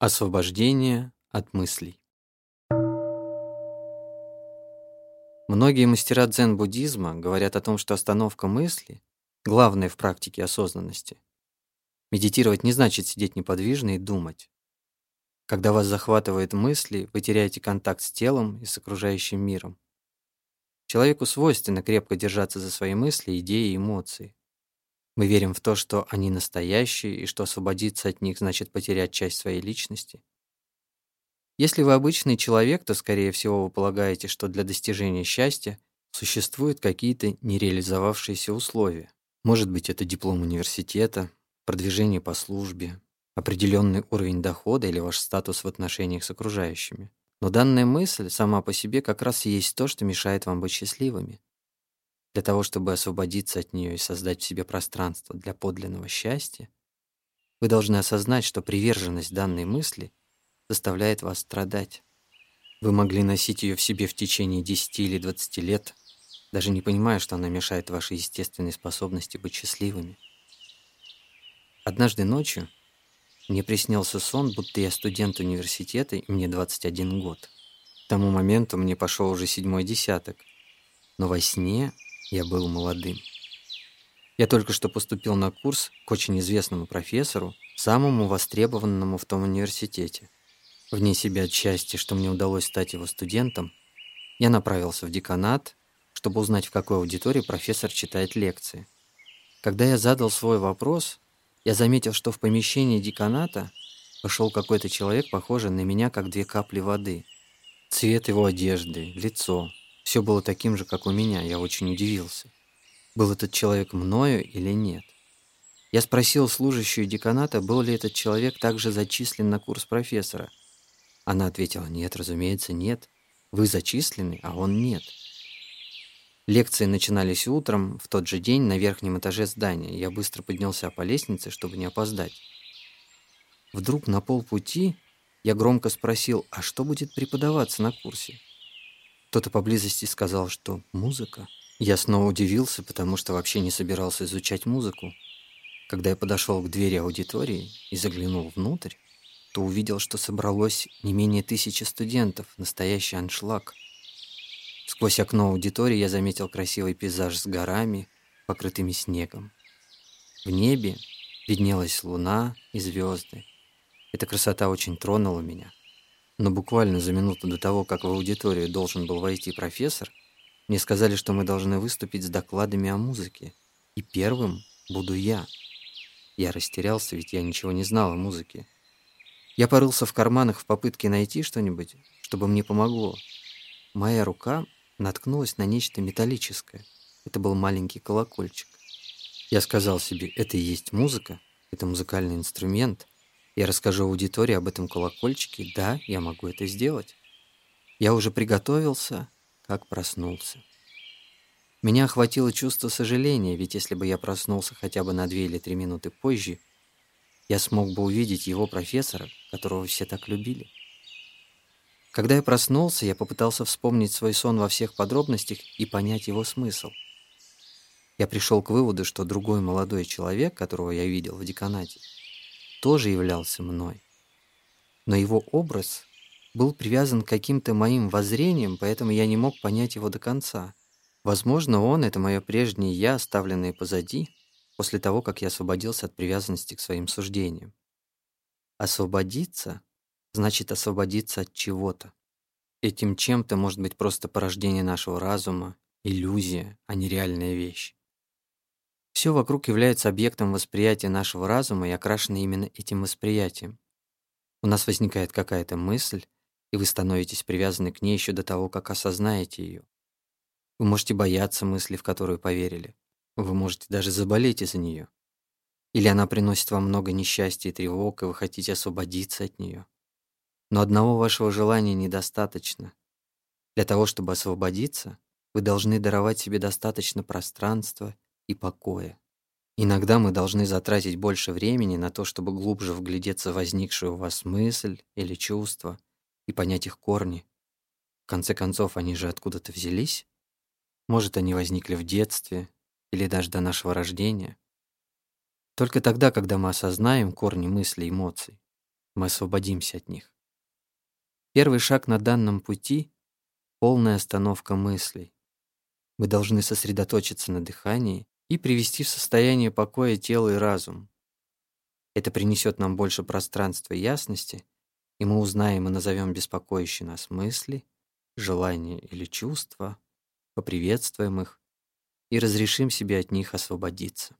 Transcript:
Освобождение от мыслей. Многие мастера дзен-буддизма говорят о том, что остановка мысли — главное в практике осознанности. Медитировать не значит сидеть неподвижно и думать. Когда вас захватывают мысли, вы теряете контакт с телом и с окружающим миром. Человеку свойственно крепко держаться за свои мысли, идеи и эмоции. Мы верим в то, что они настоящие, и что освободиться от них значит потерять часть своей личности. Если вы обычный человек, то, скорее всего, вы полагаете, что для достижения счастья существуют какие-то нереализовавшиеся условия. Может быть, это диплом университета, продвижение по службе, определенный уровень дохода или ваш статус в отношениях с окружающими. Но данная мысль сама по себе как раз и есть то, что мешает вам быть счастливыми. Для того, чтобы освободиться от нее и создать в себе пространство для подлинного счастья, вы должны осознать, что приверженность данной мысли заставляет вас страдать. Вы могли носить ее в себе в течение 10 или 20 лет, даже не понимая, что она мешает вашей естественной способности быть счастливыми. Однажды ночью мне приснился сон, будто я студент университета, и мне 21 год. К тому моменту мне пошел уже седьмой десяток, но во сне я был молодым. Я только что поступил на курс к очень известному профессору, самому востребованному в том университете. Вне себя от счастья, что мне удалось стать его студентом, я направился в деканат, чтобы узнать, в какой аудитории профессор читает лекции. Когда я задал свой вопрос, я заметил, что в помещении деканата пошел какой-то человек, похожий на меня, как две капли воды. Цвет его одежды, лицо, все было таким же, как у меня, я очень удивился. Был этот человек мною или нет? Я спросил служащую деканата, был ли этот человек также зачислен на курс профессора. Она ответила, нет, разумеется, нет. Вы зачислены, а он нет. Лекции начинались утром, в тот же день, на верхнем этаже здания. Я быстро поднялся по лестнице, чтобы не опоздать. Вдруг на полпути я громко спросил, а что будет преподаваться на курсе? Кто-то поблизости сказал, что музыка. Я снова удивился, потому что вообще не собирался изучать музыку. Когда я подошел к двери аудитории и заглянул внутрь, то увидел, что собралось не менее тысячи студентов, настоящий аншлаг. Сквозь окно аудитории я заметил красивый пейзаж с горами, покрытыми снегом. В небе виднелась луна и звезды. Эта красота очень тронула меня. Но буквально за минуту до того, как в аудиторию должен был войти профессор, мне сказали, что мы должны выступить с докладами о музыке. И первым буду я. Я растерялся, ведь я ничего не знал о музыке. Я порылся в карманах в попытке найти что-нибудь, чтобы мне помогло. Моя рука наткнулась на нечто металлическое. Это был маленький колокольчик. Я сказал себе, это и есть музыка, это музыкальный инструмент — я расскажу аудитории об этом колокольчике. Да, я могу это сделать. Я уже приготовился, как проснулся. Меня охватило чувство сожаления, ведь если бы я проснулся хотя бы на две или три минуты позже, я смог бы увидеть его профессора, которого все так любили. Когда я проснулся, я попытался вспомнить свой сон во всех подробностях и понять его смысл. Я пришел к выводу, что другой молодой человек, которого я видел в деканате, тоже являлся мной. Но его образ был привязан к каким-то моим воззрениям, поэтому я не мог понять его до конца. Возможно, он — это мое прежнее «я», оставленное позади, после того, как я освободился от привязанности к своим суждениям. Освободиться значит освободиться от чего-то. Этим чем-то может быть просто порождение нашего разума, иллюзия, а не реальная вещь. Все вокруг является объектом восприятия нашего разума и окрашено именно этим восприятием. У нас возникает какая-то мысль, и вы становитесь привязаны к ней еще до того, как осознаете ее. Вы можете бояться мысли, в которую поверили. Вы можете даже заболеть из-за нее. Или она приносит вам много несчастья и тревог, и вы хотите освободиться от нее. Но одного вашего желания недостаточно. Для того, чтобы освободиться, вы должны даровать себе достаточно пространства и покоя. Иногда мы должны затратить больше времени на то, чтобы глубже вглядеться в возникшую у вас мысль или чувство и понять их корни. В конце концов, они же откуда-то взялись. Может, они возникли в детстве или даже до нашего рождения. Только тогда, когда мы осознаем корни мыслей и эмоций, мы освободимся от них. Первый шаг на данном пути — полная остановка мыслей. Мы должны сосредоточиться на дыхании и привести в состояние покоя тело и разум. Это принесет нам больше пространства и ясности, и мы узнаем и назовем беспокоящие нас мысли, желания или чувства, поприветствуем их и разрешим себе от них освободиться.